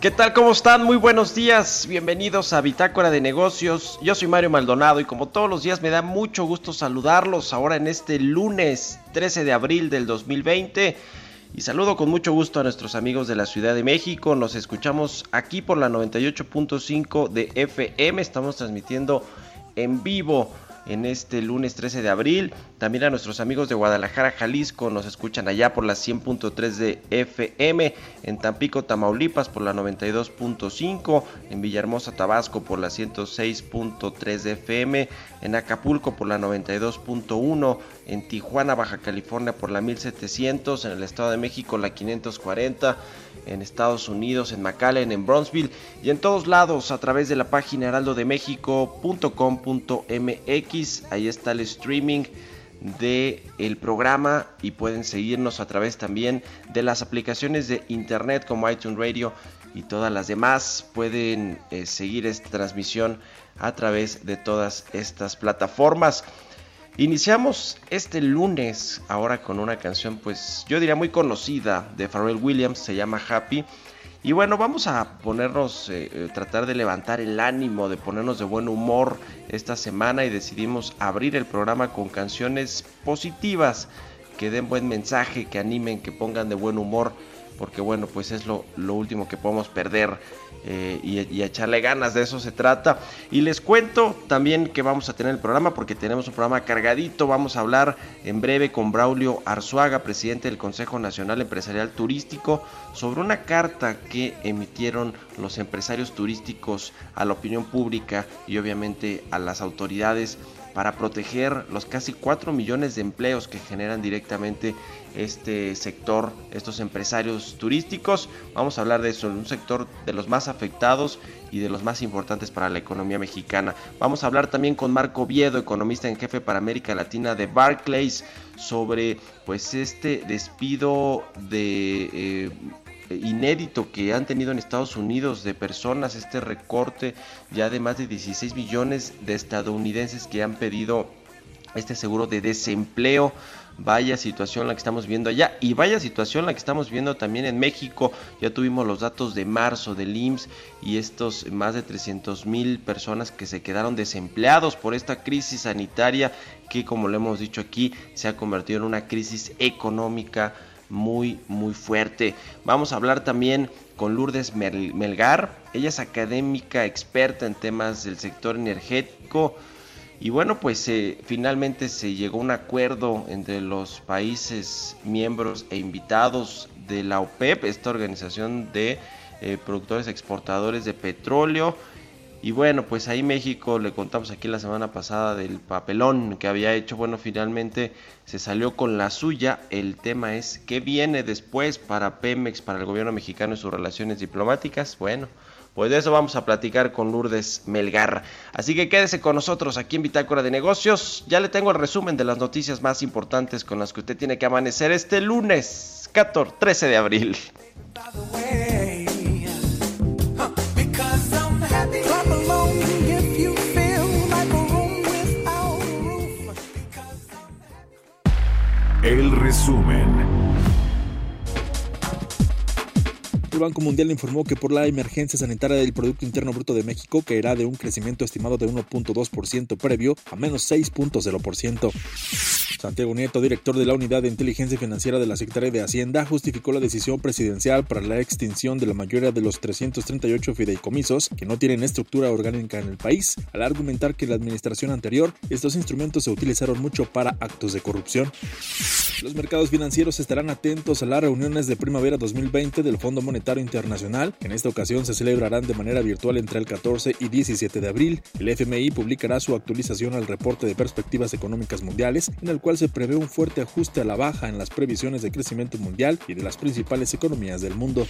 ¿Qué tal? ¿Cómo están? Muy buenos días. Bienvenidos a Bitácora de Negocios. Yo soy Mario Maldonado y como todos los días me da mucho gusto saludarlos ahora en este lunes 13 de abril del 2020. Y saludo con mucho gusto a nuestros amigos de la Ciudad de México. Nos escuchamos aquí por la 98.5 de FM. Estamos transmitiendo en vivo en este lunes 13 de abril. También a nuestros amigos de Guadalajara, Jalisco, nos escuchan allá por la 100.3 de FM, en Tampico, Tamaulipas por la 92.5, en Villahermosa, Tabasco por la 106.3 de FM, en Acapulco por la 92.1, en Tijuana, Baja California por la 1700, en el Estado de México la 540, en Estados Unidos, en McAllen, en Bronzeville y en todos lados a través de la página heraldodemexico.com.mx. Ahí está el streaming de programa y pueden seguirnos a través también de las aplicaciones de internet como iTunes Radio y todas las demás. Pueden eh, seguir esta transmisión a través de todas estas plataformas. Iniciamos este lunes ahora con una canción pues yo diría muy conocida de Pharrell Williams, se llama Happy. Y bueno, vamos a ponernos, eh, eh, tratar de levantar el ánimo, de ponernos de buen humor esta semana y decidimos abrir el programa con canciones positivas que den buen mensaje, que animen, que pongan de buen humor, porque bueno, pues es lo, último que podemos perder eh, y, echarle ganas, de eso se trata. Y les cuento también que vamos a tener el programa porque tenemos un programa cargadito, vamos a hablar en breve con Braulio Arzuaga, presidente del Consejo Nacional Empresarial Turístico, sobre una carta que emitieron los empresarios turísticos a la opinión pública y obviamente a las autoridades para proteger los casi 4 millones de empleos que generan directamente este sector, estos empresarios turísticos. Vamos a hablar de eso, un sector de los más afectados y de los más importantes para la economía mexicana. Vamos a hablar también con Marco Viedo, economista en jefe para América Latina de Barclays, sobre pues este despido de eh, inédito que han tenido en Estados Unidos de personas, este recorte ya de más de 16 millones de estadounidenses que han pedido este seguro de desempleo. Vaya situación la que estamos viendo allá y vaya situación la que estamos viendo también en México. Ya tuvimos los datos de marzo del IMSS y estos más de 300 mil personas que se quedaron desempleados por esta crisis sanitaria que como lo hemos dicho aquí se ha convertido en una crisis económica muy, muy fuerte. Vamos a hablar también con Lourdes Melgar. Ella es académica experta en temas del sector energético. Y bueno, pues eh, finalmente se llegó a un acuerdo entre los países miembros e invitados de la OPEP, esta organización de eh, productores exportadores de petróleo y bueno, pues ahí México, le contamos aquí la semana pasada del papelón que había hecho. Bueno, finalmente se salió con la suya. El tema es qué viene después para Pemex, para el gobierno mexicano y sus relaciones diplomáticas. Bueno, pues de eso vamos a platicar con Lourdes Melgar. Así que quédese con nosotros aquí en Bitácora de Negocios. Ya le tengo el resumen de las noticias más importantes con las que usted tiene que amanecer este lunes 14, 13 de abril. Resumen. El Banco Mundial informó que por la emergencia sanitaria del Producto Interno Bruto de México caerá de un crecimiento estimado de 1.2% previo a menos 6.0%. Santiago Nieto, director de la Unidad de Inteligencia Financiera de la Secretaría de Hacienda, justificó la decisión presidencial para la extinción de la mayoría de los 338 fideicomisos que no tienen estructura orgánica en el país, al argumentar que la administración anterior estos instrumentos se utilizaron mucho para actos de corrupción. Los mercados financieros estarán atentos a las reuniones de primavera 2020 del Fondo Monetario Internacional. En esta ocasión se celebrarán de manera virtual entre el 14 y 17 de abril. El FMI publicará su actualización al reporte de perspectivas económicas mundiales, en el cual se prevé un fuerte ajuste a la baja en las previsiones de crecimiento mundial y de las principales economías del mundo.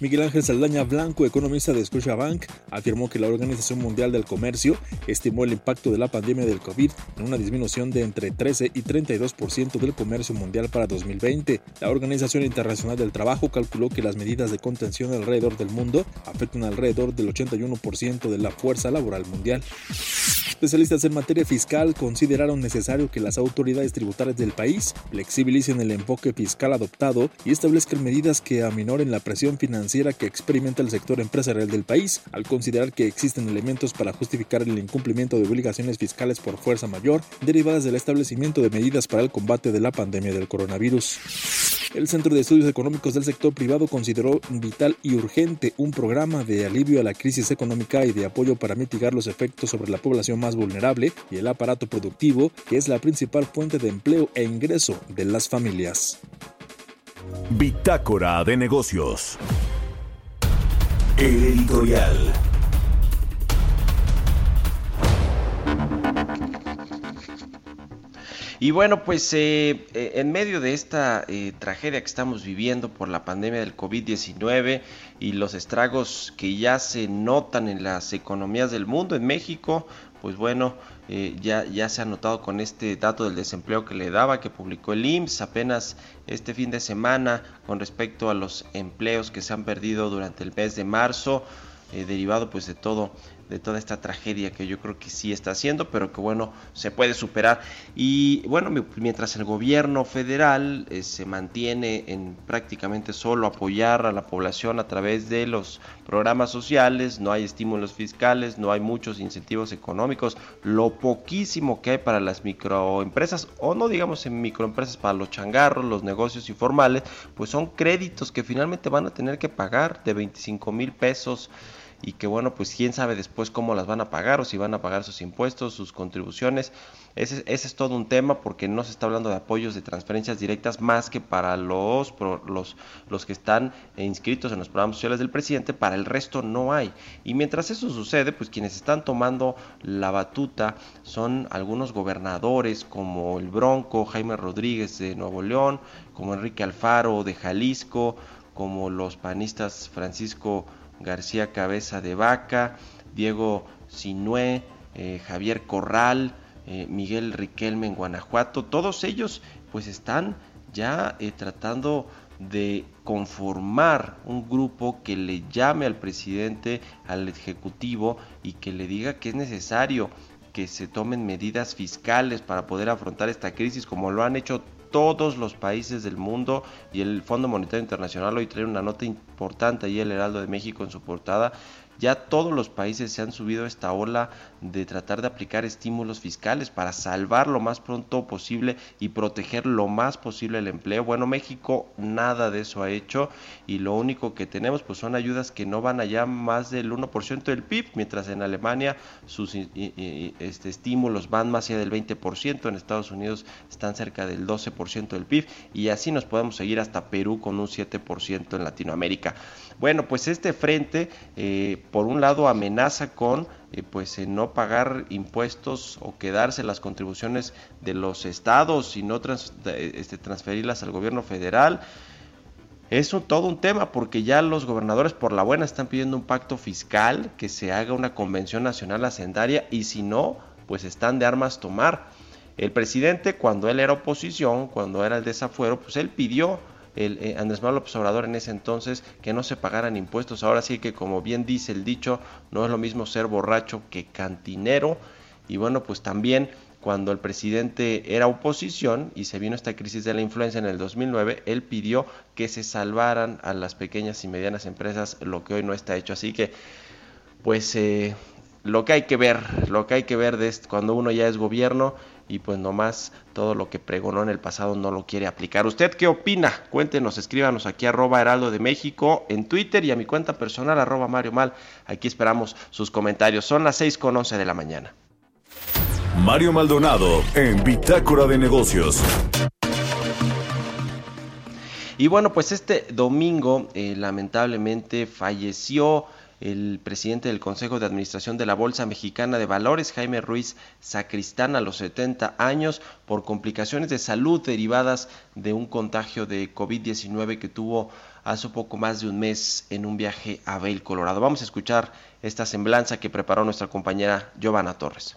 Miguel Ángel Saldaña Blanco, economista de Scotiabank, afirmó que la Organización Mundial del Comercio estimó el impacto de la pandemia del COVID en una disminución de entre 13 y 32% del comercio mundial para 2020. La Organización Internacional del Trabajo calculó que las medidas de contención alrededor del mundo afectan alrededor del 81% de la fuerza laboral mundial. Especialistas en materia fiscal consideraron necesario que las autoridades tributarias del país flexibilicen el enfoque fiscal adoptado y establezcan medidas que aminoren la presión financiera que experimenta el sector empresarial del país, al considerar que existen elementos para justificar el incumplimiento de obligaciones fiscales por fuerza mayor derivadas del establecimiento de medidas para el combate de la pandemia del coronavirus. El Centro de Estudios Económicos del Sector Privado consideró vital y urgente un programa de alivio a la crisis económica y de apoyo para mitigar los efectos sobre la población más vulnerable y el aparato productivo, que es la principal fuente de empleo e ingreso de las familias. Bitácora de negocios. El editorial. Y bueno, pues eh, eh, en medio de esta eh, tragedia que estamos viviendo por la pandemia del COVID-19 y los estragos que ya se notan en las economías del mundo, en México, pues bueno, ya, ya se ha notado con este dato del desempleo que le daba, que publicó el IMSS apenas este fin de semana con respecto a los empleos que se han perdido durante el mes de marzo, derivado pues de todo de toda esta tragedia que yo creo que sí está haciendo, pero que bueno, se puede superar. Y bueno, mientras el gobierno federal eh, se mantiene en prácticamente solo apoyar a la población a través de los programas sociales, no hay estímulos fiscales, no hay muchos incentivos económicos, lo poquísimo que hay para las microempresas, o no digamos en microempresas, para los changarros, los negocios informales, pues son créditos que finalmente van a tener que pagar de 25 mil pesos y que bueno, pues quién sabe después cómo las van a pagar o si van a pagar sus impuestos, sus contribuciones. Ese, es todo un tema porque no se está hablando de apoyos de transferencias directas más que para los, los, los que están inscritos en los programas sociales del presidente, para el resto no hay. Y mientras eso sucede, pues quienes están tomando la batuta son algunos gobernadores como el Bronco, Jaime Rodríguez de Nuevo León, como Enrique Alfaro de Jalisco, como los panistas Francisco García Cabeza de Vaca, Diego Sinué, eh, Javier Corral, eh, Miguel Riquelme en Guanajuato, todos ellos pues están ya eh, tratando de conformar un grupo que le llame al presidente, al ejecutivo y que le diga que es necesario que se tomen medidas fiscales para poder afrontar esta crisis como lo han hecho todos los países del mundo y el Fondo Monetario Internacional hoy trae una nota importante ahí el Heraldo de México en su portada ya todos los países se han subido a esta ola de tratar de aplicar estímulos fiscales para salvar lo más pronto posible y proteger lo más posible el empleo. Bueno, México nada de eso ha hecho y lo único que tenemos pues son ayudas que no van allá más del 1% del PIB, mientras en Alemania sus este, estímulos van más allá del 20%, en Estados Unidos están cerca del 12% del PIB y así nos podemos seguir hasta Perú con un 7% en Latinoamérica. Bueno, pues este frente, eh, por un lado, amenaza con eh, pues no pagar impuestos o quedarse las contribuciones de los estados y no este, transferirlas al gobierno federal. Es todo un tema porque ya los gobernadores por la buena están pidiendo un pacto fiscal, que se haga una convención nacional hacendaria y si no, pues están de armas tomar. El presidente cuando él era oposición, cuando era el desafuero, pues él pidió el, eh, Andrés Manuel Obrador en ese entonces que no se pagaran impuestos. Ahora sí que como bien dice el dicho, no es lo mismo ser borracho que cantinero. Y bueno, pues también cuando el presidente era oposición y se vino esta crisis de la influencia en el 2009, él pidió que se salvaran a las pequeñas y medianas empresas, lo que hoy no está hecho. Así que, pues, eh, lo que hay que ver, lo que hay que ver de cuando uno ya es gobierno y pues nomás todo lo que pregonó en el pasado no lo quiere aplicar. ¿Usted qué opina? Cuéntenos, escríbanos aquí arroba Heraldo de México en Twitter y a mi cuenta personal arroba Mario Mal. Aquí esperamos sus comentarios. Son las 6 con 11 de la mañana. Mario Maldonado en Bitácora de Negocios. Y bueno, pues este domingo eh, lamentablemente falleció el presidente del Consejo de Administración de la Bolsa Mexicana de Valores, Jaime Ruiz Sacristán, a los 70 años, por complicaciones de salud derivadas de un contagio de COVID-19 que tuvo hace poco más de un mes en un viaje a Vail, Colorado. Vamos a escuchar esta semblanza que preparó nuestra compañera Giovanna Torres.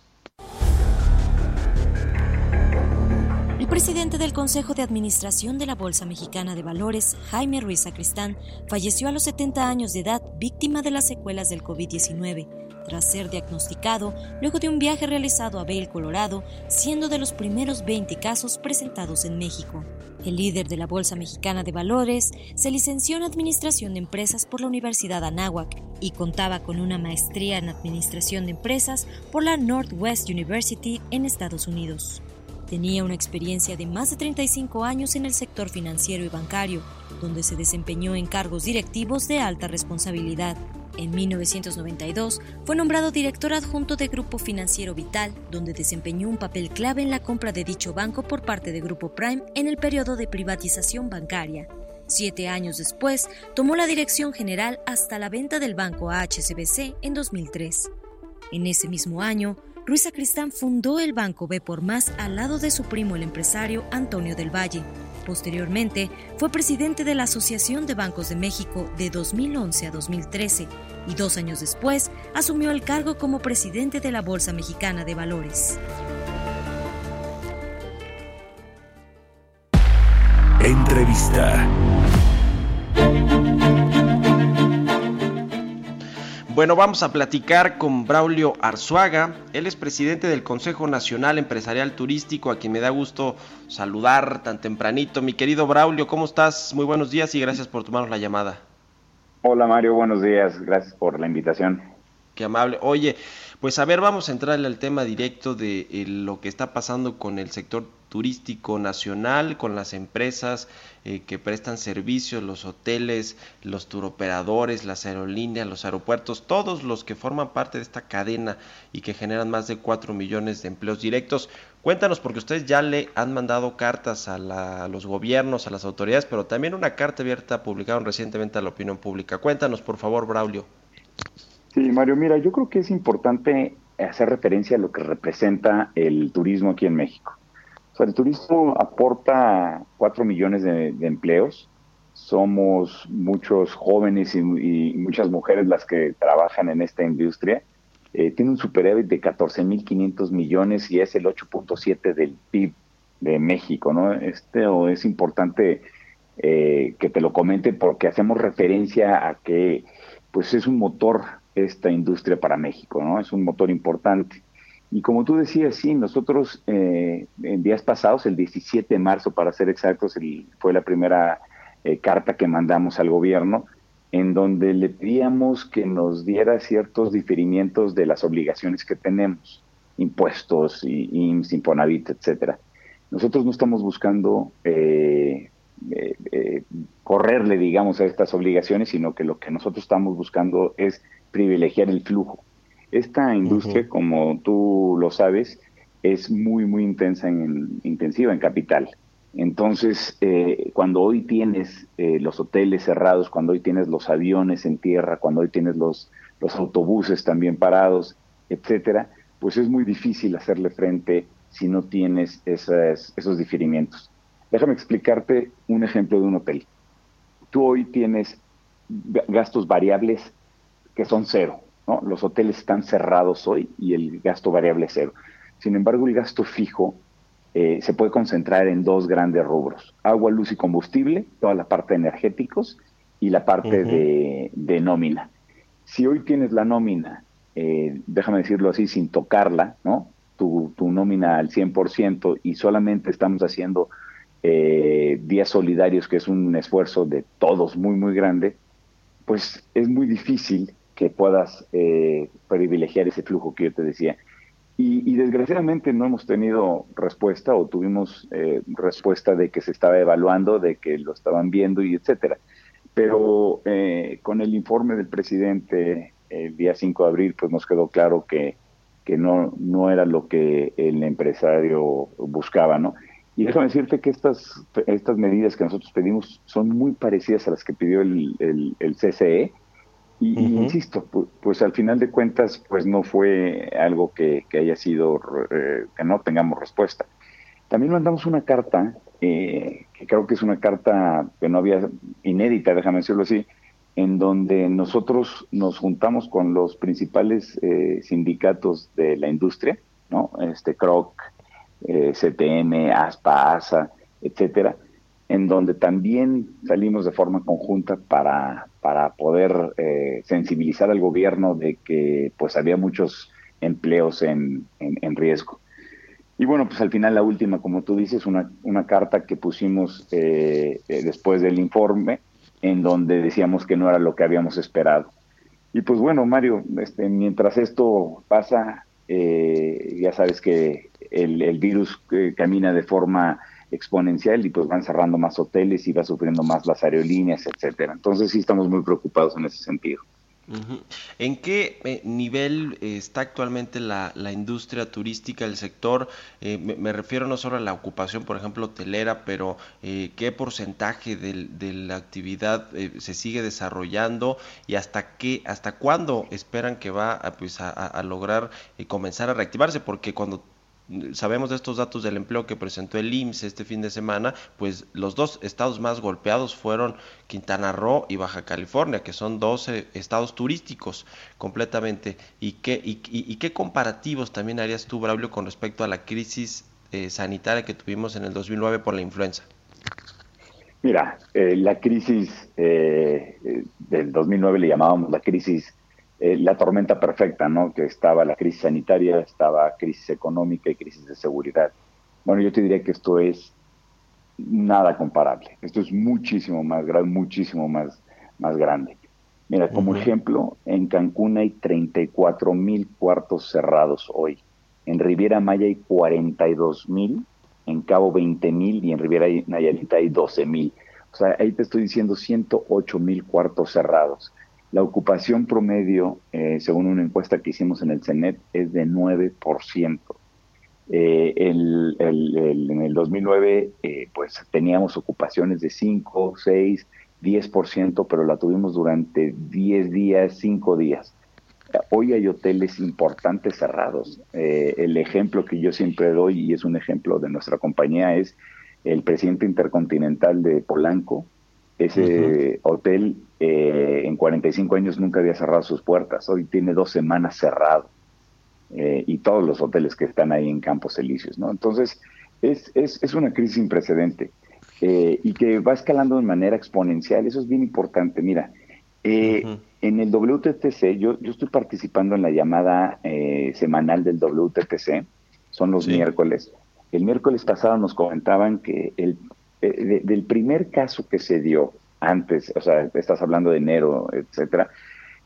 El presidente del Consejo de Administración de la Bolsa Mexicana de Valores, Jaime Ruiz Sacristán, falleció a los 70 años de edad víctima de las secuelas del COVID-19, tras ser diagnosticado luego de un viaje realizado a Vail, Colorado, siendo de los primeros 20 casos presentados en México. El líder de la Bolsa Mexicana de Valores se licenció en Administración de Empresas por la Universidad Anáhuac y contaba con una maestría en Administración de Empresas por la Northwest University en Estados Unidos. Tenía una experiencia de más de 35 años en el sector financiero y bancario, donde se desempeñó en cargos directivos de alta responsabilidad. En 1992 fue nombrado director adjunto de Grupo Financiero Vital, donde desempeñó un papel clave en la compra de dicho banco por parte de Grupo Prime en el periodo de privatización bancaria. Siete años después, tomó la dirección general hasta la venta del banco a HSBC en 2003. En ese mismo año, Ruiz Sacristán fundó el Banco B por Más al lado de su primo el empresario Antonio del Valle. Posteriormente, fue presidente de la Asociación de Bancos de México de 2011 a 2013 y dos años después asumió el cargo como presidente de la Bolsa Mexicana de Valores. Entrevista. Bueno, vamos a platicar con Braulio Arzuaga. Él es presidente del Consejo Nacional Empresarial Turístico, a quien me da gusto saludar tan tempranito. Mi querido Braulio, ¿cómo estás? Muy buenos días y gracias por tomarnos la llamada. Hola Mario, buenos días. Gracias por la invitación. Qué amable. Oye, pues a ver, vamos a entrarle al tema directo de eh, lo que está pasando con el sector turístico nacional, con las empresas eh, que prestan servicios, los hoteles, los turoperadores, las aerolíneas, los aeropuertos, todos los que forman parte de esta cadena y que generan más de 4 millones de empleos directos. Cuéntanos, porque ustedes ya le han mandado cartas a, los gobiernos, a las autoridades, pero también una carta abierta publicaron recientemente a la opinión pública. Cuéntanos, por favor, Braulio. Sí, Mario, mira, yo creo que es importante hacer referencia a lo que representa el turismo aquí en México el turismo aporta 4 millones de, empleos. Somos muchos jóvenes y, muchas mujeres las que trabajan en esta industria. Eh, tiene un superávit de 14.500 millones y es el 8.7 del PIB de México, ¿no? Este es importante eh, que te lo comente porque hacemos referencia a que pues es un motor esta industria para México, ¿no? Es un motor importante. Y como tú decías, sí, nosotros eh, en días pasados, el 17 de marzo para ser exactos, fue la primera eh, carta que mandamos al gobierno en donde le pedíamos que nos diera ciertos diferimientos de las obligaciones que tenemos, impuestos, y, IMSS, Infonavit, etcétera. Nosotros no estamos buscando eh, correrle, digamos, a estas obligaciones, sino que lo que nosotros estamos buscando es privilegiar el flujo. Esta industria, como tú lo sabes, es muy, muy intensa en, intensiva en capital. Entonces, eh, cuando hoy tienes eh, los hoteles cerrados, cuando hoy tienes los aviones en tierra, cuando hoy tienes los, los autobuses también parados, etcétera, pues es muy difícil hacerle frente si no tienes esas, esos diferimientos. Déjame explicarte un ejemplo de un hotel. Tú hoy tienes gastos variables que son cero, los hoteles están cerrados hoy y el gasto variable es cero. Sin embargo, el gasto fijo eh, se puede concentrar en dos grandes rubros, agua, luz y combustible, toda la parte de energéticos y la parte de, nómina. Si hoy tienes la nómina, eh, déjame decirlo así, sin tocarla, ¿no? Tu, nómina al 100% y solamente estamos haciendo eh, días solidarios, que es un esfuerzo de todos muy, muy grande, pues es muy difícil que puedas eh, privilegiar ese flujo que yo te decía. Y, desgraciadamente no hemos tenido respuesta o tuvimos eh, respuesta de que se estaba evaluando, de que lo estaban viendo y etcétera. Pero eh, con el informe del presidente el día 5 de abril, pues nos quedó claro que, que no, no era lo que el empresario buscaba, ¿no? Y déjame decirte que estas, estas medidas que nosotros pedimos son muy parecidas a las que pidió el, el CCE, y, insisto, pues, al final de cuentas, pues no fue algo que, haya sido, eh, que no tengamos respuesta. También mandamos una carta, eh, que creo que es una carta que no había inédita, déjame decirlo así, en donde nosotros nos juntamos con los principales eh, sindicatos de la industria, ¿no? Este CROC, CTM, ASPA, ASA, etcétera, en donde también salimos de forma conjunta para, para poder eh, sensibilizar al gobierno de que pues había muchos empleos en, en, riesgo. Y bueno, pues al final la última, como tú dices, una, una carta que pusimos eh, eh, después del informe, en donde decíamos que no era lo que habíamos esperado. Y pues bueno, Mario, este, mientras esto pasa, ya sabes que el virus camina de forma exponencial y pues van cerrando más hoteles y va sufriendo más las aerolíneas, etcétera. Entonces sí estamos muy preocupados en ese sentido. ¿En qué eh, nivel está actualmente la, industria turística, el sector? Eh, me, refiero no solo a la ocupación, por ejemplo, hotelera, pero eh, qué porcentaje de, la actividad se sigue desarrollando y hasta qué, hasta cuándo esperan que va a, pues, a lograr comenzar a reactivarse, porque cuando sabemos de estos datos del empleo que presentó el IMSS este fin de semana, pues los dos estados más golpeados fueron Quintana Roo y Baja California, que son 12 estados turísticos completamente. ¿Y qué, y, qué comparativos también harías tú, Braulio, con respecto a la crisis eh, sanitaria que tuvimos en el 2009 por la influenza? Mira, eh, la crisis eh, del 2009 le llamábamos la crisis eh, la tormenta perfecta, ¿no? Que estaba la crisis sanitaria, estaba crisis económica y crisis de seguridad. Bueno, yo te diría que esto es nada comparable. Esto es muchísimo más grande, muchísimo más, más grande. Mira, como ejemplo, en Cancún hay 34 mil cuartos cerrados hoy. En Riviera Maya hay 42 mil, en Cabo 20 mil y en Riviera Nayarita hay 12 mil. O sea, ahí te estoy diciendo 108 mil cuartos cerrados. La ocupación promedio, eh, según una encuesta que hicimos en el CENET, es de 9%. Eh, en el 2009, eh, pues teníamos ocupaciones de 5, 6, 10%, pero la tuvimos durante 10 días, 5 días. Hoy hay hoteles importantes cerrados. el ejemplo que yo siempre doy, y es un ejemplo de nuestra compañía, es el presidente intercontinental de Polanco, ese hotel eh, en 45 años nunca había cerrado sus puertas. Hoy tiene dos semanas cerrado. Eh, y todos los hoteles que están ahí en Campos Elíseos, ¿no? Entonces, es, es, es una crisis sin precedente eh, y que va escalando de manera exponencial. Eso es bien importante. Mira, en el WTTC, yo, yo estoy participando en la llamada semanal del WTTC, son los miércoles. El miércoles pasado nos comentaban que el eh, del primer caso que se dio antes, o sea, estás hablando de enero, etcétera,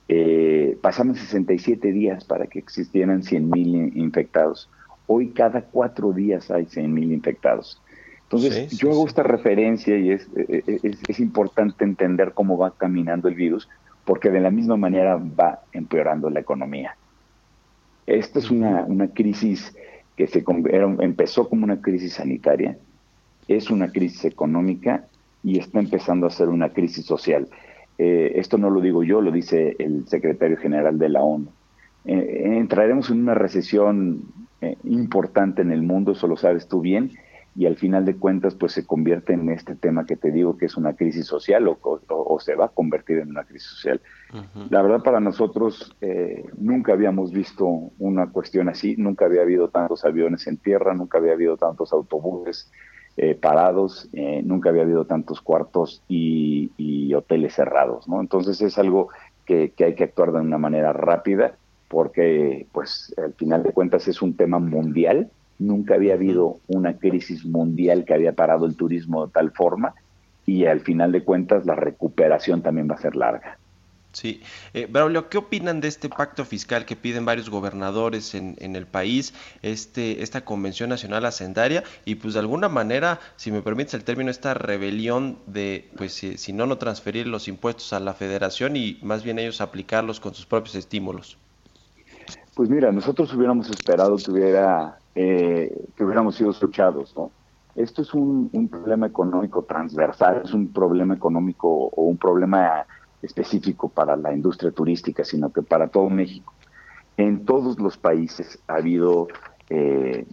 eh, pasaron 67 días para que existieran 100.000 infectados. Hoy cada cuatro días hay 100.000 infectados. Entonces, yo hago esta referencia y es, es, importante entender cómo va caminando el virus, porque de la misma manera va empeorando la economía. Esta es una, una crisis que se empezó como una crisis sanitaria, es una crisis económica y está empezando a ser una crisis social. Eh, esto no lo digo yo, lo dice el secretario general de la ONU. Eh, entraremos en una recesión eh, importante en el mundo, eso lo sabes tú bien, y al final de cuentas pues se convierte en este tema que te digo que es una crisis social o, se va a convertir en una crisis social. La verdad para nosotros nunca habíamos visto una cuestión así, nunca había habido tantos aviones en tierra, nunca había habido tantos autobuses, eh, parados, eh, nunca había habido tantos cuartos y, hoteles cerrados, ¿no? Entonces es algo que, hay que actuar de una manera rápida porque, pues, al final de cuentas es un tema mundial. Nunca había habido una crisis mundial que había parado el turismo de tal forma y al final de cuentas la recuperación también va a ser larga. Sí. Eh, Braulio, ¿qué opinan de este pacto fiscal que piden varios gobernadores en, en, el país, este, esta Convención Nacional Hacendaria y pues de alguna manera, si me permites el término, esta rebelión de, pues si, si no, no transferir los impuestos a la federación y más bien ellos aplicarlos con sus propios estímulos? Pues mira, nosotros hubiéramos esperado que, hubiera, eh, que hubiéramos sido escuchados, ¿no? Esto es un, un problema económico transversal, es un problema económico o un problema específico para la industria turística, sino que para todo México. En todos los países ha habido eh,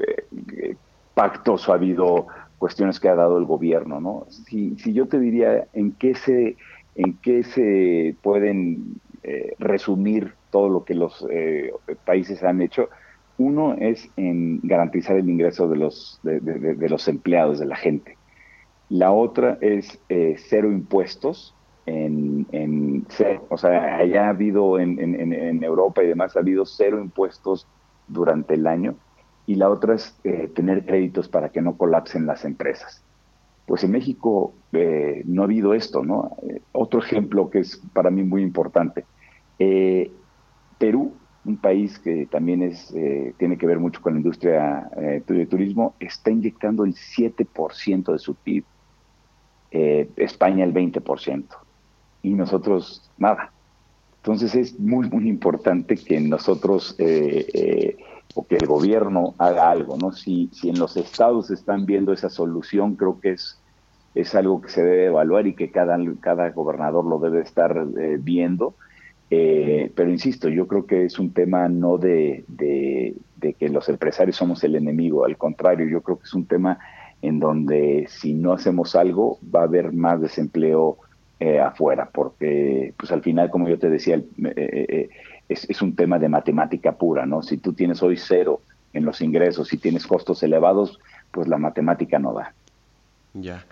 eh, pactos o ha habido cuestiones que ha dado el gobierno, ¿no? Si, si yo te diría en qué se, en qué se pueden eh, resumir todo lo que los países han hecho, uno es en garantizar el ingreso de los, de, los empleados, de la gente. La otra es cero impuestos, en, en o sea, haya habido en, en, en, Europa y demás, ha habido cero impuestos durante el año. Y la otra es eh, tener créditos para que no colapsen las empresas. Pues en México eh, no ha habido esto, ¿no? Eh, otro ejemplo que es para mí muy importante. Eh, Perú, un país que también es tiene que ver mucho con la industria de turismo, está inyectando el 7% de su PIB. España el 20% y nosotros nada. Entonces es muy, muy importante que nosotros eh, eh, o que el gobierno haga algo, ¿no? Si, si en los estados están viendo esa solución, creo que es, es algo que se debe evaluar y que cada, cada gobernador lo debe estar eh, viendo. Eh, pero insisto, yo creo que es un tema no de, de, de que los empresarios somos el enemigo, al contrario, yo creo que es un tema en donde si no hacemos algo va a haber más desempleo eh, afuera, porque pues al final, como yo te decía, eh, eh, es, es, un tema de matemática pura, ¿no? Si tú tienes hoy cero en los ingresos y tienes costos elevados, pues la matemática no da. Ya.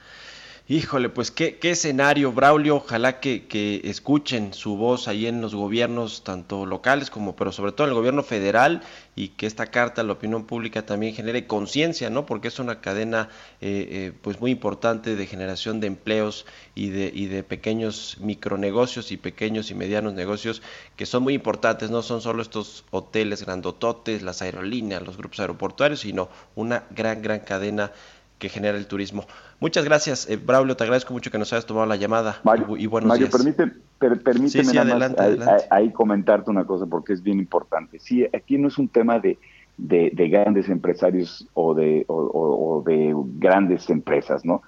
Híjole, pues qué, qué escenario, Braulio. Ojalá que, que, escuchen su voz ahí en los gobiernos, tanto locales como, pero sobre todo en el gobierno federal, y que esta carta a la opinión pública también genere conciencia, ¿no? Porque es una cadena, eh, eh, pues muy importante de generación de empleos y de, y de pequeños micronegocios y pequeños y medianos negocios que son muy importantes. No son solo estos hoteles grandototes, las aerolíneas, los grupos aeroportuarios, sino una gran, gran cadena que genera el turismo. Muchas gracias, eh, Braulio, te agradezco mucho que nos hayas tomado la llamada Mario, y, y buenos Mario, días. Permite, per, permíteme Sí, sí, nada adelante, más adelante. ahí comentarte una cosa porque es bien importante. Sí, aquí no es un tema de, de, de grandes empresarios o de, o, o- o de grandes empresas, ¿no?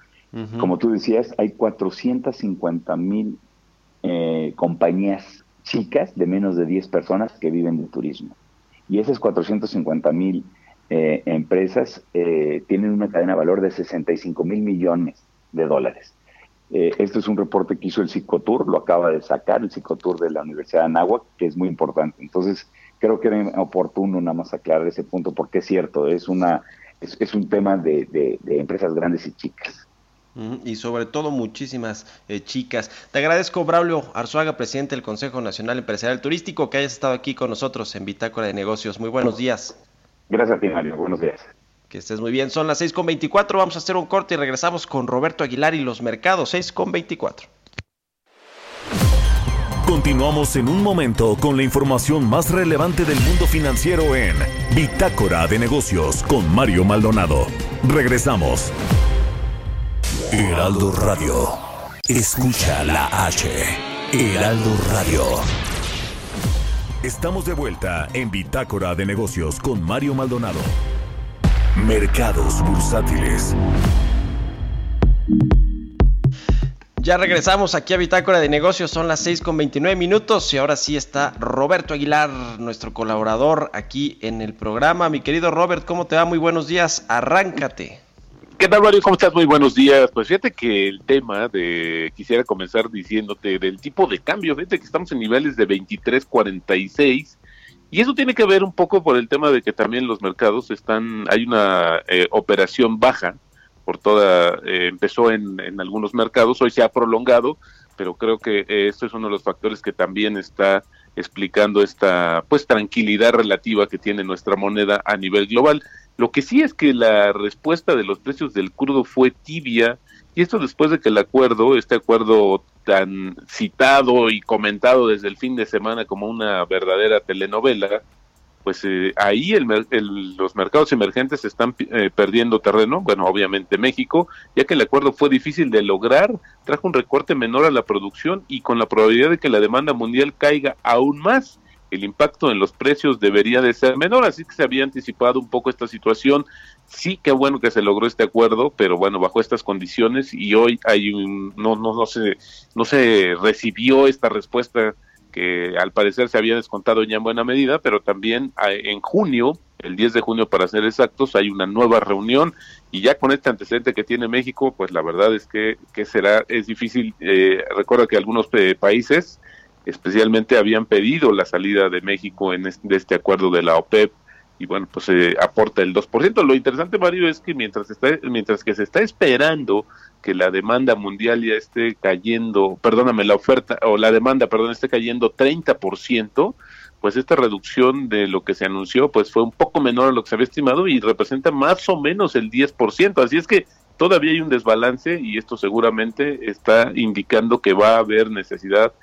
Como tú decías, hay 450 mil eh, compañías chicas de menos de 10 personas que viven de turismo. Y esas 450 mil eh, empresas eh, tienen una cadena de valor de 65 mil millones de dólares. Esto es un reporte que hizo el Psicotour, lo acaba de sacar el Psicotour de la Universidad de Anáhuac, que es muy importante. Entonces, creo que era oportuno nada más aclarar ese punto, porque es cierto, es, una, es, es un tema de, empresas grandes y chicas. Ujú, Y sobre todo muchísimas eh, chicas. Te agradezco, Braulio Arzuaga, presidente del Consejo Nacional Empresarial Turístico, que hayas estado aquí con nosotros en Bitácora de Negocios. Muy buenos días. Gracias a ti, Mario. Buenos días. Que estés muy bien. Son las 6.24. Vamos a hacer un corte y regresamos con Roberto Aguilar y los mercados. 6.24. Continuamos en un momento con la información más relevante del mundo financiero en Bitácora de Negocios con Mario Maldonado. Regresamos. Heraldo Radio. Escucha la H. Heraldo Radio. Estamos de vuelta en Bitácora de Negocios con Mario Maldonado. Mercados bursátiles. Ya regresamos aquí a Bitácora de Negocios, son las 6 con 29 minutos y ahora sí está Roberto Aguilar, nuestro colaborador aquí en el programa. Mi querido Robert, ¿cómo te va? Muy buenos días, arráncate. ¿Qué tal, Mario? ¿Cómo estás? Muy buenos días. Pues fíjate que el tema de, quisiera comenzar diciéndote del tipo de cambio, fíjate que estamos en niveles de 23.46 y eso tiene que ver un poco por el tema de que también los mercados están, hay una eh, operación baja por toda, eh, empezó en, en algunos mercados, hoy se ha prolongado, pero creo que eh, esto es uno de los factores que también está explicando esta pues tranquilidad relativa que tiene nuestra moneda a nivel global. Lo que sí es que la respuesta de los precios del crudo fue tibia y esto después de que el acuerdo, este acuerdo tan citado y comentado desde el fin de semana como una verdadera telenovela, pues eh, ahí el, los mercados emergentes están eh, perdiendo terreno, bueno, obviamente México, ya que el acuerdo fue difícil de lograr, trajo un recorte menor a la producción y con la probabilidad de que la demanda mundial caiga aún más, el impacto en los precios debería de ser menor, así que se había anticipado un poco esta situación. Sí, qué bueno que se logró este acuerdo, pero bueno, bajo estas condiciones y hoy hay un, no, no, no se, no se recibió esta respuesta que al parecer se había descontado ya en buena medida, pero también en junio, el 10 de junio para ser exactos, hay una nueva reunión y ya con este antecedente que tiene México, pues la verdad es que, que será, es difícil, eh, recuerda que algunos eh, países especialmente habían pedido la salida de México en este, de este acuerdo de la OPEP y bueno, pues se aporta el 2%. Lo interesante, Mario, es que mientras, está, mientras que se está esperando que la demanda mundial ya esté cayendo, perdóname, la oferta o la demanda, perdón, esté cayendo 30%, pues esta reducción de lo que se anunció pues fue un poco menor a lo que se había estimado y representa más o menos el 10%, así es que todavía hay un desbalance y esto seguramente está indicando que va a haber necesidad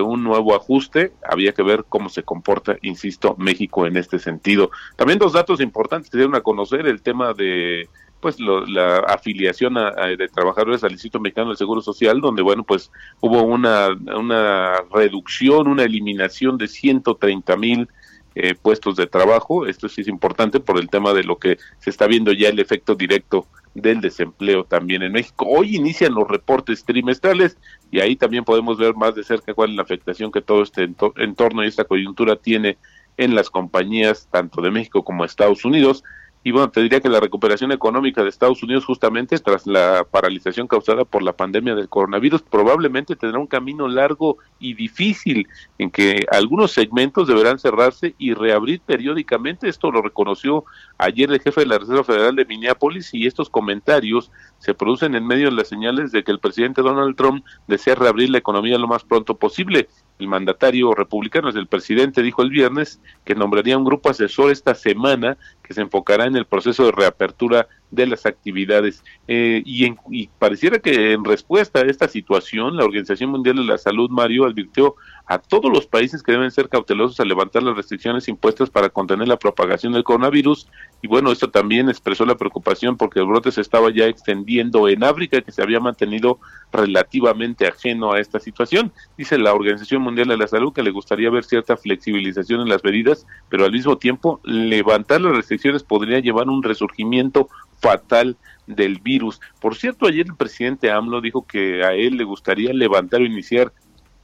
un nuevo ajuste. Había que ver cómo se comporta, insisto, México en este sentido. También dos datos importantes que dieron a conocer, el tema de pues la afiliación de trabajadores al Instituto Mexicano del Seguro Social, donde bueno, pues hubo una, una reducción, una eliminación de 130 mil eh, puestos de trabajo. Esto sí es importante por el tema de lo que se está viendo ya el efecto directo del desempleo también en México. Hoy inician los reportes trimestrales y ahí también podemos ver más de cerca cuál es la afectación que todo este entorno y esta coyuntura tiene en las compañías tanto de México como de Estados Unidos. Y bueno, te diría que la recuperación económica de Estados Unidos justamente tras la paralización causada por la pandemia del coronavirus probablemente tendrá un camino largo y difícil en que algunos segmentos deberán cerrarse y reabrir periódicamente. Esto lo reconoció ayer el jefe de la Reserva Federal de Minneapolis y estos comentarios se producen en medio de las señales de que el presidente Donald Trump desea reabrir la economía lo más pronto posible. El mandatario republicano, el presidente, dijo el viernes que nombraría un grupo asesor esta semana que se enfocará en el proceso de reapertura de las actividades. Eh, y, y pareciera que en respuesta a esta situación, la Organización Mundial de la Salud, Mario, advirtió a todos los países que deben ser cautelosos al levantar las restricciones impuestas para contener la propagación del coronavirus. Y bueno, esto también expresó la preocupación porque el brote se estaba ya extendiendo en África, que se había mantenido relativamente ajeno a esta situación. Dice la Organización Mundial de la Salud que le gustaría ver cierta flexibilización en las medidas, pero al mismo tiempo levantar las restricciones podría llevar un resurgimiento fatal del virus. Por cierto, ayer el presidente AMLO dijo que a él le gustaría levantar o iniciar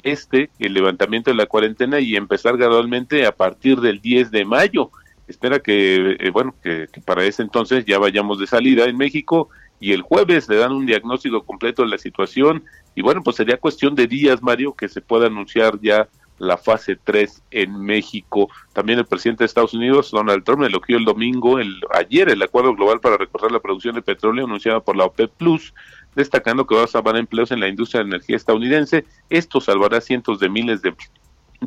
este, el levantamiento de la cuarentena y empezar gradualmente a partir del 10 de mayo. Espera que, eh, bueno, que, para ese entonces ya vayamos de salida en México y el jueves le dan un diagnóstico completo de la situación y bueno, pues sería cuestión de días, Mario, que se pueda anunciar ya la fase 3 en México. También el presidente de Estados Unidos, Donald Trump, elogió el domingo, el, ayer, el acuerdo global para recorrer la producción de petróleo anunciado por la OPEP Plus, destacando que va a salvar empleos en la industria de energía estadounidense. Esto salvará cientos de miles de,